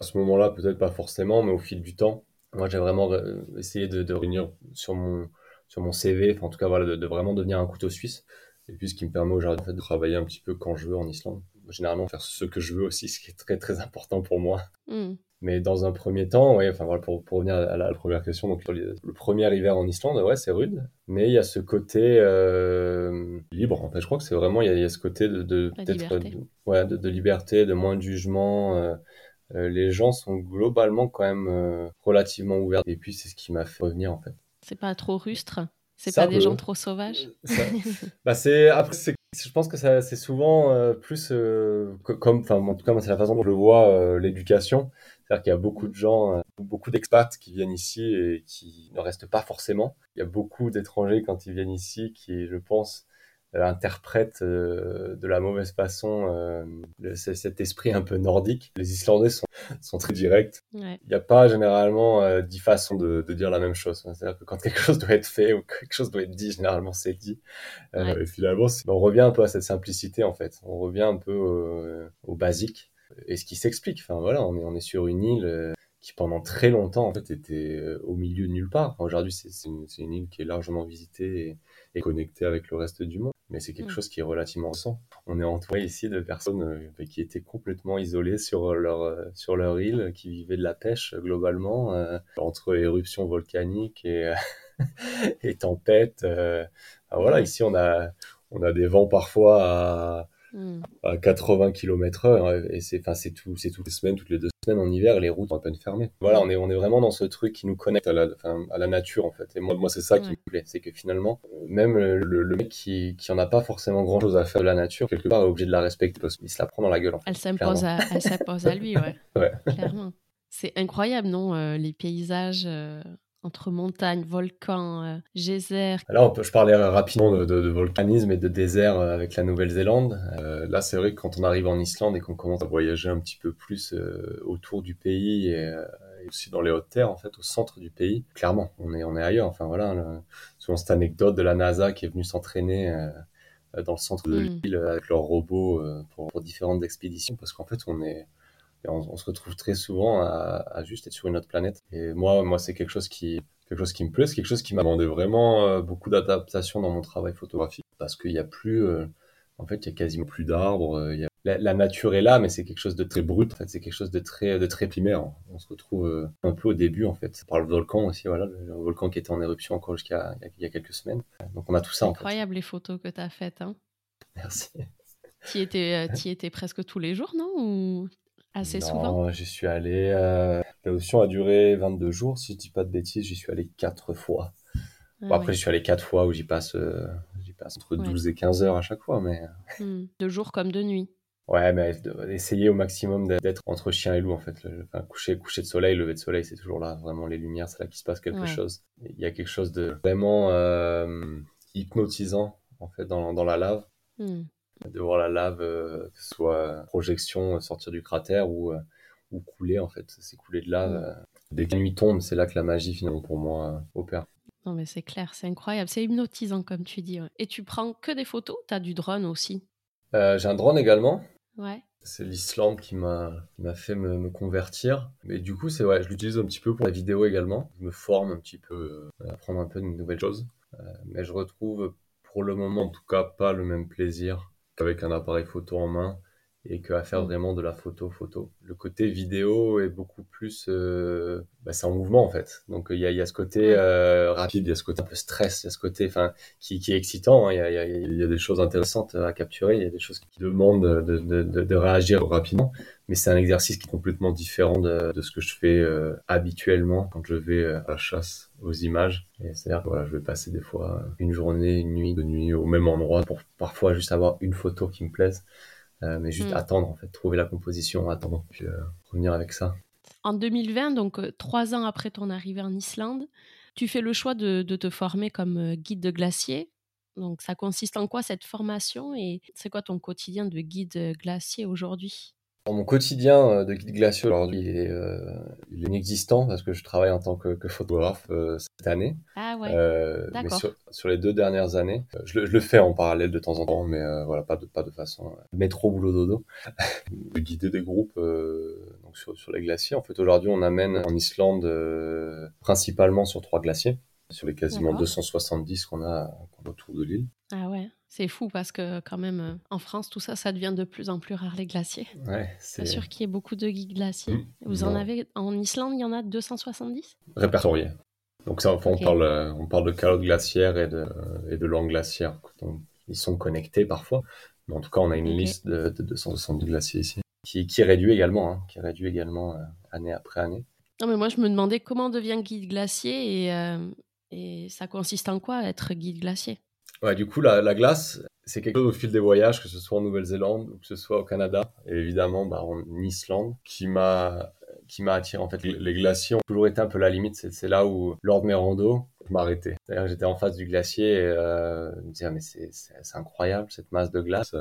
à ce moment-là, peut-être pas forcément, mais au fil du temps, moi, j'ai vraiment essayé de, de, réunir sur mon, sur mon CV, enfin, en tout cas, voilà, de, vraiment devenir un couteau suisse. Et puis, ce qui me permet aujourd'hui en fait, de travailler un petit peu quand je veux en Islande. Généralement, faire ce que je veux aussi, ce qui est très, très important pour moi. Mmh. Mais dans un premier temps, ouais, enfin voilà, pour, pour revenir à la, première question, donc le, premier hiver en Islande, ouais, c'est rude, mais il y a ce côté euh, libre. En fait, je crois que c'est vraiment il y, a, ce côté de, de peut-être ouais, de, de, liberté, de moins de jugement. Euh, les gens sont globalement quand même relativement ouverts. Et puis c'est ce qui m'a fait revenir en fait. C'est pas trop rustre? C'est pas des gens trop sauvages? Bah c'est après je pense que c'est souvent plus comme enfin en tout cas c'est la façon dont je vois l'éducation c'est-à-dire qu'il y a beaucoup de gens, euh, beaucoup d'expats qui viennent ici et qui ne restent pas forcément. Il y a beaucoup d'étrangers quand ils viennent ici qui, je pense, euh, interprètent euh, de la mauvaise façon cet esprit un peu nordique. Les Islandais sont, sont très directs. Il n'y a pas généralement dix façons de, dire la même chose. C'est-à-dire que quand quelque chose doit être fait ou quelque chose doit être dit, généralement c'est dit. et finalement, on revient un peu à cette simplicité en fait. On revient un peu au basique et ce qui s'explique. Enfin voilà, on est, on est sur une île euh, qui pendant très longtemps en fait était euh, au milieu de nulle part. Aujourd'hui, c'est une, une, île qui est largement visitée et, connectée avec le reste du monde, mais c'est quelque mm. chose qui est relativement récent. On est entouré ici de personnes euh, qui étaient complètement isolées sur leur sur leur île, qui vivaient de la pêche globalement entre éruptions volcaniques et et tempêtes. voilà, ici on a on a des vents parfois à Hmm. à 80 km heure et c'est enfin c'est tout c'est toutes les semaines toutes les deux semaines en hiver les routes sont à peine fermées. Voilà on est on est vraiment dans ce truc qui nous connecte à la à la nature en fait. Et moi moi c'est ça qui me plaît c'est que finalement même le, mec qui qui en a pas forcément grand chose à faire de la nature quelque part est obligé de la respecter parce qu'il se la prend dans la gueule en fait, elle s'impose à elle s'impose à lui ouais, ouais. clairement. C'est incroyable non euh, les paysages euh, entre montagnes, volcans, euh, geysers. Là, je parlais rapidement de, volcanisme et de désert euh, avec la Nouvelle-Zélande. Euh, là, c'est vrai que quand on arrive en Islande et qu'on commence à voyager un petit peu plus autour du pays et, aussi dans les hautes terres, en fait, au centre du pays, clairement, on est, on est ailleurs. Enfin voilà, souvent cette anecdote de la NASA qui est venue s'entraîner dans le centre de hmm. l'île avec leurs robots pour, pour différentes expéditions, parce qu'en fait, on est on, se retrouve très souvent à, juste être sur une autre planète. Et moi, moi, c'est quelque chose qui, quelque chose qui me plaît, c'est quelque chose qui m'a demandé vraiment euh, beaucoup d'adaptation dans mon travail photographique parce qu'il n'y a plus, euh, en fait, il y a quasiment plus d'arbres. Euh, la, nature est là, mais c'est quelque chose de très brut. En fait, c'est quelque chose de très, de très primaire. On se retrouve un peu au début, en fait. Par le volcan aussi, voilà, le, volcan qui était en éruption encore jusqu'à il y a quelques semaines. Donc, on a tout ça. Incroyable les photos que tu as faites. Hein. Merci. Tu y étais, étais presque tous les jours, non Ou assez souvent J'y suis allé. Euh, a duré 22 jours, si je dis pas de bêtises, j'y suis allé 4 fois. Ah après, j'y suis allé 4 fois où j'y passe, euh, passe entre 12 et 15 heures à chaque fois. Mais... Hmm. De jour comme de nuit. Ouais, mais essayer au maximum d'être entre chien et loup en fait. coucher, coucher de soleil, lever de soleil, c'est toujours là. Vraiment, les lumières, c'est là qu'il se passe quelque chose. Il y a quelque chose de vraiment euh, hypnotisant en fait dans, dans la lave. Hmm de voir la lave, euh, que ce soit projection, euh, sortir du cratère ou, euh, ou couler en fait, s'écouler de lave. Dès que la nuit tombe, c'est là que la magie finalement pour moi opère. Non mais c'est clair, c'est incroyable, c'est hypnotisant comme tu dis. Et tu prends que des photos? Tu as du drone aussi? J'ai un drone également. Ouais. C'est l'Islande qui m'a fait me, convertir. Mais du coup, c'est ouais, je l'utilise un petit peu pour la vidéo également. Je me forme un petit peu, à apprendre un peu de nouvelles choses. mais je retrouve pour le moment en tout cas pas le même plaisir avec un appareil photo en main et qu'à faire mm. vraiment de la photo photo. Le côté vidéo est beaucoup plus, euh, bah, c'est en mouvement en fait. Donc il y a, y a, ce côté euh, rapide, il y a ce côté un peu stress, il y a ce côté, enfin, qui, qui est excitant. Hein. Il y, a, y, y, a, des choses intéressantes à capturer, il y a des choses qui demandent de, de, de, de réagir rapidement. Mais c'est un exercice qui est complètement différent de, ce que je fais euh, habituellement quand je vais à la chasse aux images. C'est-à-dire que voilà, je vais passer des fois une journée, une nuit, de nuit au même endroit pour parfois juste avoir une photo qui me plaise. Euh, mais juste mm. attendre, en fait, trouver la composition, attendre, puis euh, revenir avec ça. En 2020, donc euh, trois ans après ton arrivée en Islande, tu fais le choix de, de te former comme guide de glacier. Donc, ça consiste en quoi cette formation et c'est quoi ton quotidien de guide glacier aujourd'hui? Mon quotidien euh, de guide glacier aujourd'hui, il, est, euh, il est inexistant parce que je travaille en tant que, que photographe euh, cette année. Ah ouais. mais sur, sur, les deux dernières années, je, le, je, le fais en parallèle de temps en temps, mais voilà, pas de, pas de façon métro boulot dodo. de guider des groupes donc sur, sur les glaciers. En fait, aujourd'hui, on amène en Islande principalement sur trois glaciers, sur les quasiment 270 qu'on a, qu a autour de l'île. Ah ouais. C'est fou parce que quand même, euh, en France, tout ça, ça devient de plus en plus rare, les glaciers. Ouais, c'est sûr qu'il y ait beaucoup de guides glaciers. Mmh. Vous en avez, en Islande, il y en a 270 Répertoriés. Donc ça, on, parle, euh, on parle de calottes glaciaires et de, et de langues glaciaires. ils sont connectés parfois. Mais en tout cas, on a une liste de, de 270 glaciers ici. qui, qui réduit également, hein, qui réduit également année après année. Non, mais moi, je me demandais comment on devient guide glacier et, et ça consiste en quoi être guide glacier? Ouais, du coup, la, la glace, c'est quelque chose au fil des voyages, que ce soit en Nouvelle-Zélande ou que ce soit au Canada, et évidemment bah, en Islande, qui m'a qui m'a attiré. En fait, les glaciers ont toujours été un peu la limite. C'est là où, lors de mes randos, je m'arrêtais. C'est-à-dire j'étais en face du glacier et euh, je me disais, mais c'est incroyable cette masse de glace.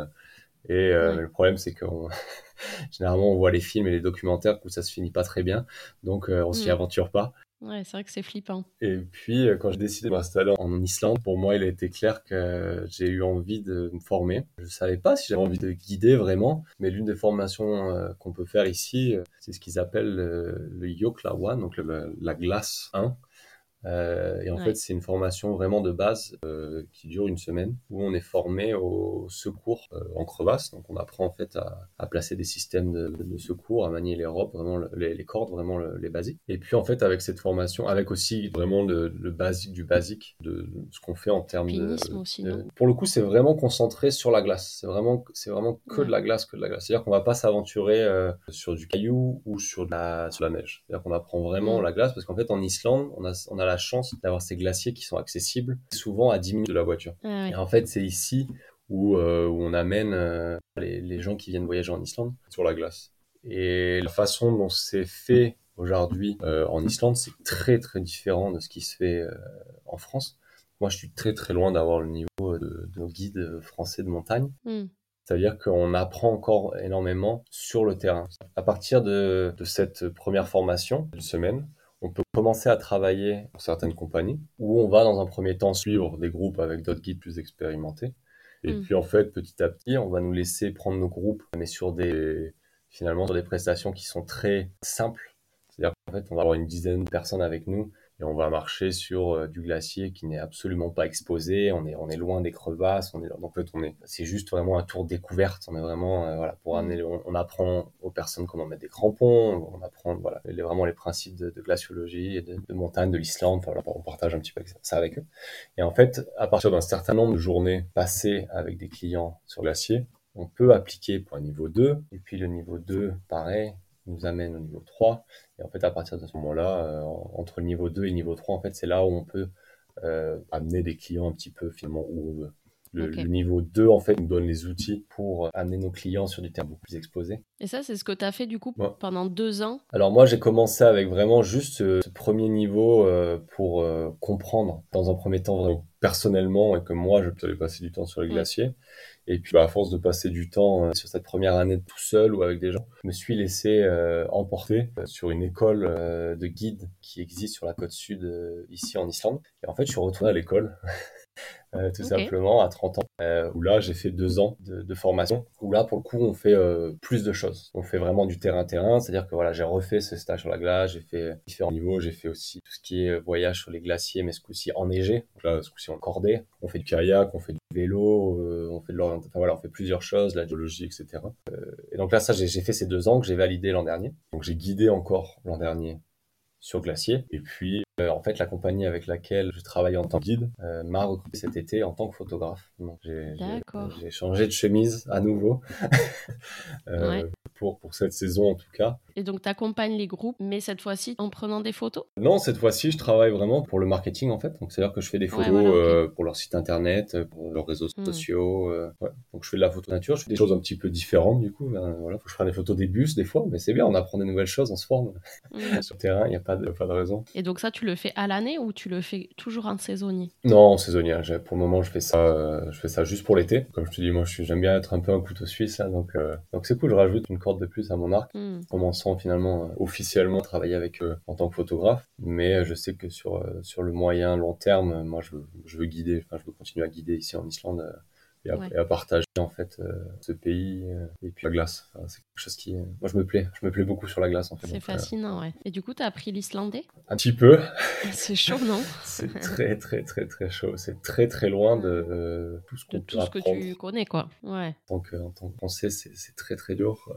Et euh, le problème, c'est que généralement, on voit les films et les documentaires où ça se finit pas très bien. Donc, euh, on s'y mm. aventure pas. Ouais, c'est vrai que c'est flippant. Et puis, euh, quand j'ai décidé de m'installer en Islande, pour moi, il a été clair que j'ai eu envie de me former. Je savais pas si j'avais envie de guider vraiment, mais l'une des formations euh, qu'on peut faire ici, euh, c'est ce qu'ils appellent le Yoklawa, donc la glace 1. Euh, et en fait, c'est une formation vraiment de base euh, qui dure une semaine où on est formé au secours euh, en crevasse. Donc, on apprend en fait à, à placer des systèmes de, de, secours, à manier les robes, vraiment les, les cordes, vraiment les basiques. Et puis, en fait, avec cette formation, avec aussi vraiment le, le basique du basique de ce qu'on fait en termes de, aussi, Pour le coup, c'est vraiment concentré sur la glace. C'est vraiment, c'est vraiment que de la glace, que de la glace. C'est-à-dire qu'on va pas s'aventurer euh, sur du caillou ou sur de la, sur la neige. C'est-à-dire qu'on apprend vraiment la glace parce qu'en fait, en Islande, on a, on a la chance d'avoir ces glaciers qui sont accessibles, souvent à 10 minutes de la voiture. Ah Et en fait, c'est ici où, euh, où, on amène euh, les, les, gens qui viennent voyager en Islande sur la glace. Et la façon dont c'est fait aujourd'hui euh, en Islande, c'est très très différent de ce qui se fait en France. Moi, je suis très très loin d'avoir le niveau de, de nos guides français de montagne. Mm. C'est-à-dire qu'on apprend encore énormément sur le terrain. À partir de, de cette première formation, une semaine, on peut commencer à travailler pour certaines compagnies où on va dans un premier temps suivre des groupes avec d'autres guides plus expérimentés. Et Mm. puis en fait, petit à petit, on va nous laisser prendre nos groupes, mais sur des finalement sur des prestations qui sont très simples. C'est-à-dire qu'en fait, on va avoir une dizaine de personnes avec nous et on va marcher sur euh, du glacier qui n'est absolument pas exposé. On est on est loin des crevasses. On est donc en fait on est c'est juste vraiment un tour découverte. On est vraiment euh, voilà pour Mm. amener on, on apprend aux personnes comment mettre des crampons. On apprend voilà les, vraiment les principes de, de glaciologie et de, de montagne de l'Islande. Enfin, voilà, on partage un petit peu ça avec eux. Et en fait, à partir d'un certain nombre de journées passées avec des clients sur glacier, on peut appliquer pour un niveau 2, et puis le niveau 2, pareil, nous amène au niveau 3. Et en fait, à partir de ce moment-là, euh, entre le niveau 2 et le niveau 3, en fait, c'est là où on peut euh, amener des clients un petit peu finalement où on veut. Le, le niveau 2, en fait, nous donne les outils pour euh, amener nos clients sur du terrain beaucoup plus exposé. Et ça, c'est ce que tu as fait du coup Ouais. pendant deux ans? Alors moi, j'ai commencé avec vraiment juste ce, ce premier niveau euh, pour euh, comprendre, dans un premier temps, vraiment personnellement, et que moi, je devais passer du temps sur les Mm. glaciers. Et puis, bah, à force de passer du temps euh, sur cette première année tout seul ou avec des gens, je me suis laissé euh, emporter euh, sur une école euh, de guide qui existe sur la côte sud euh, ici en Islande. Et en fait, je suis retourné à l'école. Euh, tout simplement à 30 ans euh, où là j'ai fait deux ans de, de formation où là pour le coup on fait euh, plus de choses. On fait vraiment du terrain terrain c'est à dire que voilà j'ai refait ce stage sur la glace j'ai fait différents niveaux j'ai fait aussi tout ce qui est voyage sur les glaciers mais ce coup-ci enneigé. Donc là ce coup-ci en cordée. On fait du kayak on fait du vélo on fait de l'orientation enfin voilà on fait plusieurs choses la géologie etc et donc là ça j'ai fait ces deux ans que j'ai validé l'an dernier. Donc j'ai guidé encore l'an dernier sur glacier. Et puis, en fait, la compagnie avec laquelle je travaille en tant que guide euh, m'a recruté cet été en tant que photographe. Donc, j'ai changé de chemise à nouveau euh, Ouais. pour, pour cette saison en tout cas. Et donc, tu accompagnes les groupes, mais cette fois-ci en prenant des photos? Non, cette fois-ci, je travaille vraiment pour le marketing en fait. Donc, c'est-à-dire que je fais des Ouais, photos voilà, euh, pour leur site internet, euh, pour leurs réseaux Hmm. sociaux. euh, ouais. Donc, je fais de la photo nature. Je fais des choses un petit peu différentes du coup. Ben, voilà, faut que je fasse des photos des bus des fois, mais c'est bien. On apprend des nouvelles choses, on se forme Mm. sur le terrain. Il n'y a pas de, pas de raison. Et donc, ça, tu le fais à l'année ou tu le fais toujours en saisonnier? Non, saisonnier. J'ai- Pour le moment, je fais ça, euh, je fais ça juste pour l'été. Comme je te dis, moi, j'aime bien être un peu un couteau suisse là, donc donc c'est cool. Je rajoute une corde de plus à mon arc, Mm. Finalement euh, officiellement travailler avec eux en tant que photographe. Mais euh, je sais que sur euh, sur le moyen long terme, moi, je je veux guider. Enfin, je veux continuer à guider ici en Islande. Et à, Ouais. et à partager en fait euh, ce pays euh, et puis la glace. Enfin, c'est quelque chose qui, euh, moi, je me plais. Je me plais beaucoup sur la glace en fait. C'est fascinant, ouais. Et du coup, tu as appris l'islandais? Un petit peu. C'est chaud, non? C'est très très très très chaud. C'est très très loin de tout ce De qu'on peut tout ce que tu connais, quoi. Ouais. En tant que, en tant que français, c'est très très dur.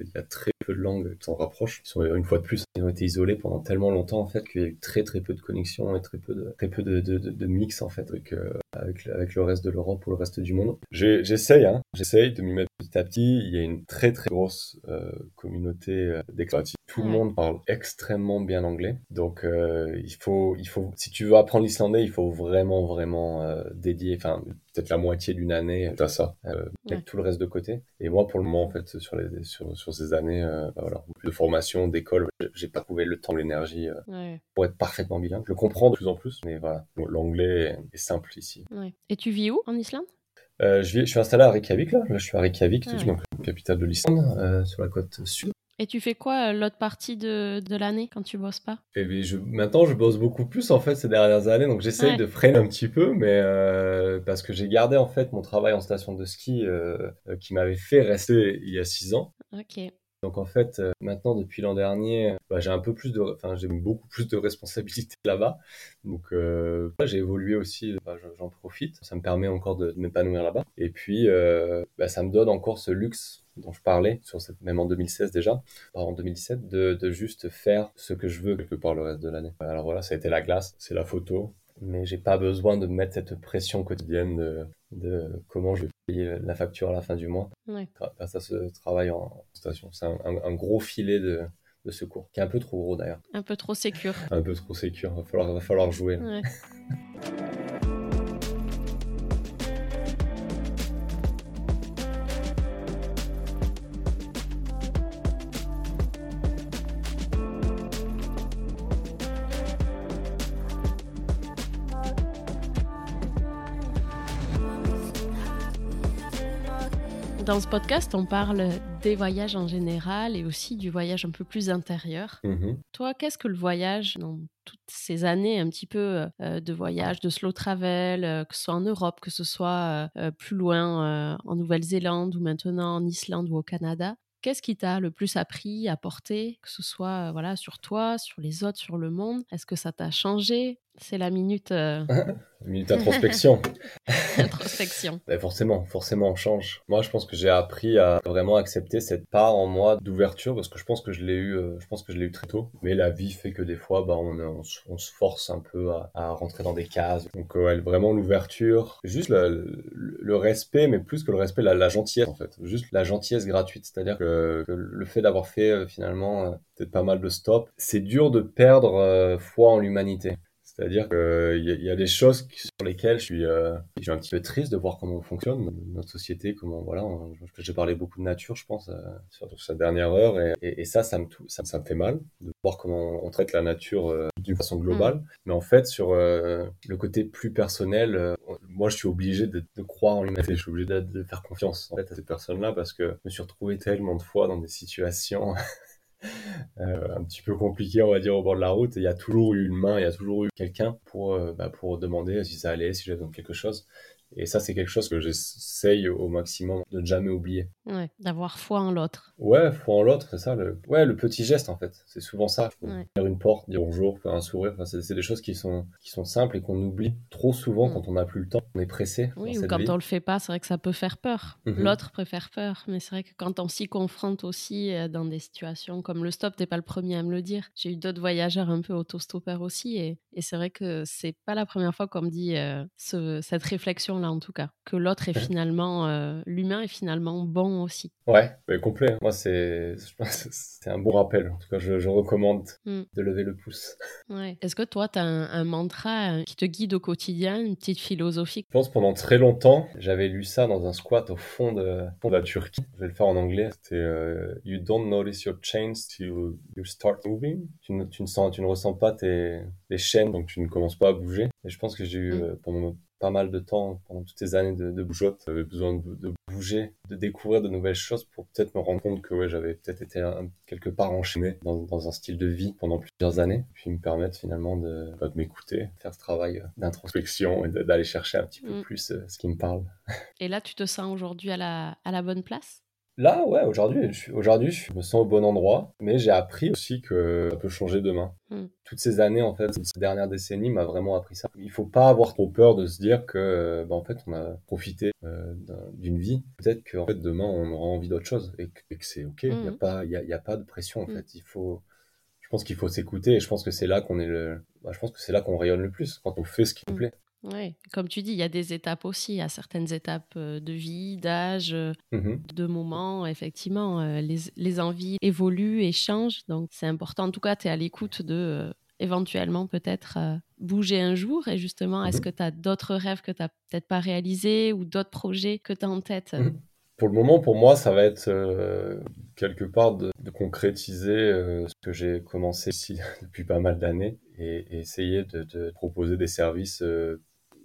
Il y a très peu de langues qui s'en rapprochent. Ils sont, une fois de plus, ils ont été isolés pendant tellement longtemps en fait qu'il y a eu très très peu de connexions et très peu de, très peu de, de, de, de mix en fait euh, avec, le- avec le reste de l'Europe ou le reste du monde. J'essaye, hein, j'essaye de m'y mettre petit à petit, il y a une très très grosse euh, communauté euh, d'expatriés. Tout le monde parle extrêmement bien anglais. Donc euh, il faut il faut si tu veux apprendre l'islandais, il faut vraiment vraiment euh, dédier enfin peut-être la moitié d'une année à ça, euh, mettre Ouais. tout le reste de côté. Et moi pour le moment en fait sur les sur sur ces années euh, bah, voilà, de formation, d'école, j'ai- pas trouvé le temps, l'énergie euh, Ouais, pour être parfaitement bilingue. Je le comprends de plus en plus, mais voilà, Bon, l'anglais est simple ici. ouais. Et tu vis où en Islande? Euh, je, vis- je suis installé à Reykjavik là, là je suis à Reykjavik, Ah ouais. donc capitale de l'Islande, euh, sur la côte sud. Et tu fais quoi euh, l'autre partie de, de l'année quand tu bosses pas? Et puis, je, maintenant, je bosse beaucoup plus en fait ces dernières années, donc j'essaye Ouais. de freiner un petit peu, mais euh, parce que j'ai gardé en fait mon travail en station de ski euh, qui m'avait fait rester il y a six ans. Ok. Donc en fait, euh, maintenant depuis l'an dernier, bah, j'ai un peu plus de, enfin j'ai beaucoup plus de responsabilités là-bas. Donc euh, là, j'ai évolué aussi, bah, je- j'en profite. Ça me permet encore de, de m'épanouir là-bas. Et puis euh, bah, ça me donne encore ce luxe dont je parlais, sur cette, même en 2016 déjà, en 2017, de, de juste faire ce que je veux quelque part le reste de l'année. Alors voilà, ça a été la glace, c'est la photo, mais j'ai pas besoin de me mettre cette pression quotidienne de, de comment je vais payer la facture à la fin du mois Ouais. grâce à ce travail en station. C'est un, un- un gros filet de, de secours, qui est un peu trop gros d'ailleurs, Un peu trop sécure. un peu trop sécure. Va falloir, va falloir jouer. Ouais. Dans ce podcast, on parle des voyages en général et aussi du voyage un peu plus intérieur. Mhm. Toi, qu'est-ce que le voyage dans toutes ces années un petit peu euh, de voyage, de slow travel, euh, que ce soit en Europe, que ce soit euh, plus loin en Nouvelle-Zélande ou maintenant en Islande ou au Canada Qu'est-ce qui t'a le plus appris, apporté, que ce soit voilà sur toi, sur les autres, sur le monde? Est-ce que ça t'a changé? C'est la minute euh, Minute introspection. introspection. Ben forcément, forcément, on change. Moi, je pense que j'ai appris à vraiment accepter cette part en moi d'ouverture parce que je pense que je l'ai eu, euh, je pense que je l'ai eu très tôt. Mais la vie fait que des fois, bah, on, on, se- on se force un peu à, à rentrer dans des cases. Donc, euh, ouais, vraiment l'ouverture, juste le, le- le respect, mais plus que le respect, la, la gentillesse en fait. Juste la gentillesse gratuite, c'est-à-dire que, que le fait d'avoir fait euh, finalement peut-être pas mal de stops, c'est dur de perdre foi en l'humanité. C'est-à-dire qu'il y, a- il y a des choses sur lesquelles je suis, euh, je suis un petit peu triste de voir comment on fonctionne, notre société, comment, voilà, on- j'ai parlé beaucoup de nature, je pense, euh, sur cette dernière heure, et, et- et ça, ça me, ça, ça me fait mal, de voir comment on traite la nature euh, d'une façon globale. Mais en fait, sur euh, le côté plus personnel, euh, moi, je suis obligé de, de croire en l'humanité, je suis obligé de, de faire confiance, en fait, à ces personnes-là, parce que je me suis retrouvé tellement de fois dans des situations euh, un petit peu compliqué, on va dire, au bord de la route. Il y a toujours eu une main, il y a toujours eu quelqu'un pour, euh, bah, pour demander si ça allait, si j'avais besoin quelque chose. Et ça, c'est quelque chose que j'essaye au maximum de ne jamais oublier. Ouais, d'avoir foi en l'autre. Ouais, foi en l'autre, c'est ça. Le... Ouais, le petit geste, en fait. C'est souvent ça. Ouais. Faire une porte, dire bonjour, faire un sourire. Enfin, c'est des choses qui sont, qui sont simples et qu'on oublie trop souvent Mm. quand on n'a plus le temps. On est pressé. Oui, ou quand vie. on le fait pas, c'est vrai que ça peut faire peur. Mhm. L'autre préfère peur, mais c'est vrai que quand on s'y confronte aussi euh, dans des situations comme le stop, t'es pas le premier à me le dire. J'ai eu d'autres voyageurs un peu autostoppeurs aussi, et, et c'est vrai que c'est pas la première fois qu'on me dit euh, ce- cette en tout cas, que l'autre est finalement, euh, l'humain est finalement bon aussi. Ouais, mais complet. Moi, c'est, un bon rappel. En tout cas, je, je recommande Mm. de lever le pouce. Ouais. Est-ce que toi, tu as un, un mantra euh, qui te guide au quotidien, une petite philosophie? Je pense pendant très longtemps, j'avais lu ça dans un squat au fond de, fond de la Turquie. Je vais le faire en anglais. C'était euh, You don't notice your chains till you start moving. Tu ne, tu ne, sens, tu ne ressens pas tes, les chaînes, donc tu ne commences pas à bouger. Et je pense que j'ai eu Mm. euh, pendant pas mal de temps, pendant toutes ces années de, de bougeotte, j'avais besoin de, de bouger, de découvrir de nouvelles choses pour peut-être me rendre compte que ouais, j'avais peut-être été un- quelque part enchaîné dans, dans un style de vie pendant plusieurs années, puis me permettre finalement de, bah, de m'écouter, faire ce travail d'introspection et d'aller chercher un petit peu Mm. plus euh, ce qui me parle. Et là, tu te sens aujourd'hui à la, à la bonne place? Là, ouais, aujourd'hui, je, aujourd'hui, je me sens au bon endroit, mais j'ai appris aussi que ça peut changer demain. Mm. Toutes ces années, en fait, ces dernières décennies m'a vraiment appris ça. Il faut pas avoir trop peur de se dire que, euh, bah, en fait, on a profité euh, d'un- d'une vie. Peut-être qu'en fait, demain, on aura envie d'autre chose et que, et que c'est ok. Il n'y a Mhm. pas, il y a, il y a pas de pression, en Mm. fait. Il faut, je pense qu'il faut s'écouter et je pense que c'est là qu'on est le, bah, je pense que c'est là qu'on rayonne le plus quand on fait ce qui nous plaît. Oui, comme tu dis, il y a des étapes aussi, il y a certaines étapes euh, de vie, d'âge, euh, mhm. de moments, effectivement, euh, les, les, envies évoluent et changent, donc c'est important, en tout cas, tu es à l'écoute de éventuellement peut-être bouger un jour, et justement, est-ce mhm. que tu as d'autres rêves que tu n'as peut-être pas réalisés ou d'autres projets que tu as en tête? Mhm. Pour le moment, pour moi, ça va être quelque part de, concrétiser ce que j'ai commencé ici depuis pas mal d'années et, essayer de, de, proposer des services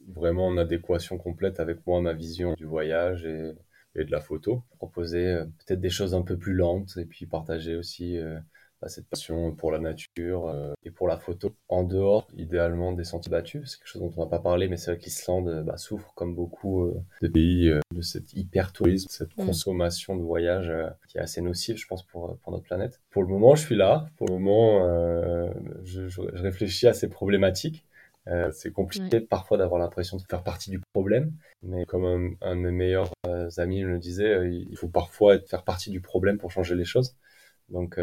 vraiment en adéquation complète avec moi, ma vision du voyage et, et de la photo. Proposer euh, peut-être des choses un peu plus lentes et puis partager aussi euh, bah, cette passion pour la nature euh, et pour la photo en dehors, idéalement, des sentiers battus. C'est quelque chose dont on n'a pas parlé, mais c'est vrai qu'Islande bah, souffre, comme beaucoup de pays, de cet hyper-tourisme, cette mm. consommation de voyage qui est assez nocive, je pense, pour, pour notre planète. Pour le moment, je suis là. Pour le moment, je, je réfléchis à ces problématiques. Euh, c'est compliqué parfois d'avoir l'impression de faire partie du problème, mais comme un, de mes meilleurs euh, amis me le disait, euh, il faut parfois être, faire partie du problème pour changer les choses. Donc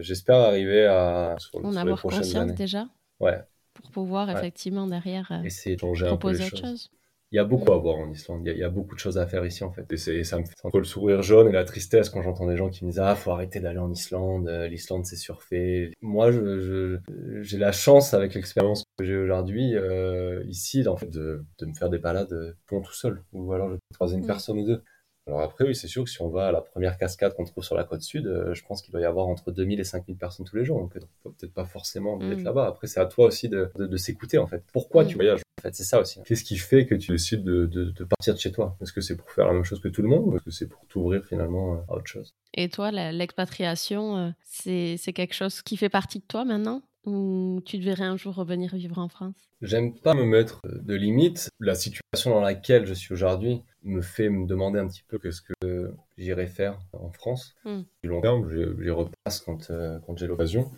j'espère arriver à sur, On avoir conscience déjà. Ouais. Pour pouvoir effectivement derrière essayer de changer un peu les choses. Il y a beaucoup mm. à voir en Islande. Il y, a, beaucoup de choses à faire ici, en fait. Et ça me fait entre le sourire jaune et la tristesse quand j'entends des gens qui me disent, ah, faut arrêter d'aller en Islande. L'Islande, c'est surfait. Moi, je, j'ai la chance, avec l'expérience que j'ai aujourd'hui, euh, ici, en fait, de, de, me faire des balades pont tout seul. Ou alors, je vais croiser une mm. personne ou deux. Alors après, oui, c'est sûr que si on va à la première cascade qu'on trouve sur la côte sud, euh, je pense qu'il doit y avoir entre 2000 et 5000 personnes tous les jours. Donc, peut-être pas forcément être mm. là-bas. Après, c'est à toi aussi de, de, s'écouter, en fait. Pourquoi tu voyages en fait, c'est ça aussi. Qu'est-ce qui fait que tu décides de, de, partir de chez toi? Est-ce que c'est pour faire la même chose que tout le monde ou est-ce que c'est pour t'ouvrir finalement euh, à autre chose? Et toi, l'expatriation, euh, c'est quelque chose qui fait partie de toi maintenant? Ou tu devrais un jour revenir vivre en France? J'aime pas me mettre de limites. La situation dans laquelle je suis aujourd'hui me fait me demander un petit peu ce que j'irai faire en France. Hmm. Du long terme, j'y repasse quand, euh, quand j'ai l'occasion.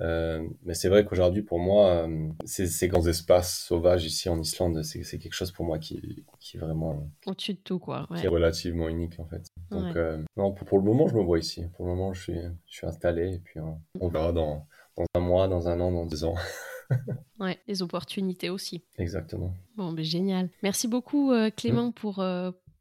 Euh, mais c'est vrai qu'aujourd'hui, pour moi, euh, ces, grands espaces sauvages ici en Islande, c'est quelque chose pour moi qui, qui est vraiment. Au-dessus de tout, quoi. Qui est relativement unique, en fait. Donc, non, pour, le moment, je me vois ici. Pour le moment, je suis, je suis installé et puis on, verra dans, dans un mois, dans un an, dans deux ans. ouais, les opportunités aussi. Exactement. Bon, ben, génial. Merci beaucoup, Clément, mm. pour,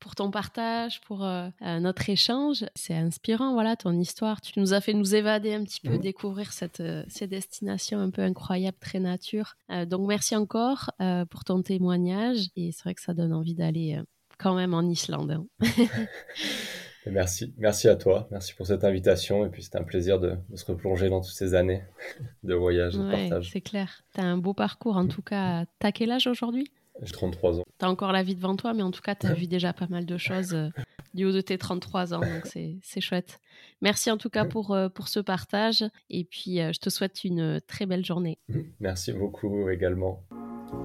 pour ton partage, pour euh, euh, notre échange. C'est inspirant, voilà, ton histoire. Tu nous as fait nous évader un petit peu, mhm. découvrir cette, euh, ces destinations un peu incroyables, très nature. donc, merci encore pour ton témoignage. Et c'est vrai que ça donne envie d'aller quand même en Islande. Hein. Merci, merci à toi, merci pour cette invitation et puis c'était un plaisir de, se replonger dans toutes ces années de voyage, de partage. C'est clair, tu as un beau parcours en tout cas. T'as quel âge aujourd'hui? J'ai 33 ans. Tu as encore la vie devant toi, mais en tout cas, tu as vu déjà pas mal de choses euh, du haut de tes 33 ans, donc c'est chouette. Merci en tout cas pour, euh, pour ce partage, et puis euh, je te souhaite une très belle journée. Merci beaucoup également.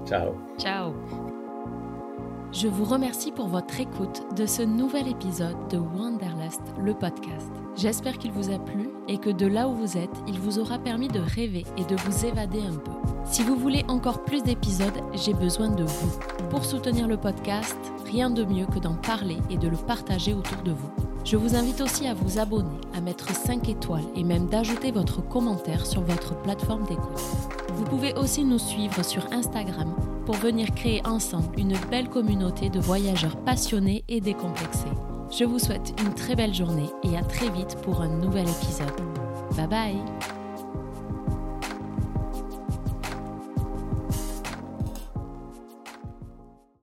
Ciao. Ciao. Je vous remercie pour votre écoute de ce nouvel épisode de Wanderlust, le podcast. J'espère qu'il vous a plu et que de là où vous êtes, il vous aura permis de rêver et de vous évader un peu. Si vous voulez encore plus d'épisodes, j'ai besoin de vous. Pour soutenir le podcast, rien de mieux que d'en parler et de le partager autour de vous. Je vous invite aussi à vous abonner, à mettre 5 étoiles et même d'ajouter votre commentaire sur votre plateforme d'écoute. Vous pouvez aussi nous suivre sur Instagram pour venir créer ensemble une belle communauté de voyageurs passionnés et décomplexés. Je vous souhaite une très belle journée et à très vite pour un nouvel épisode. Bye bye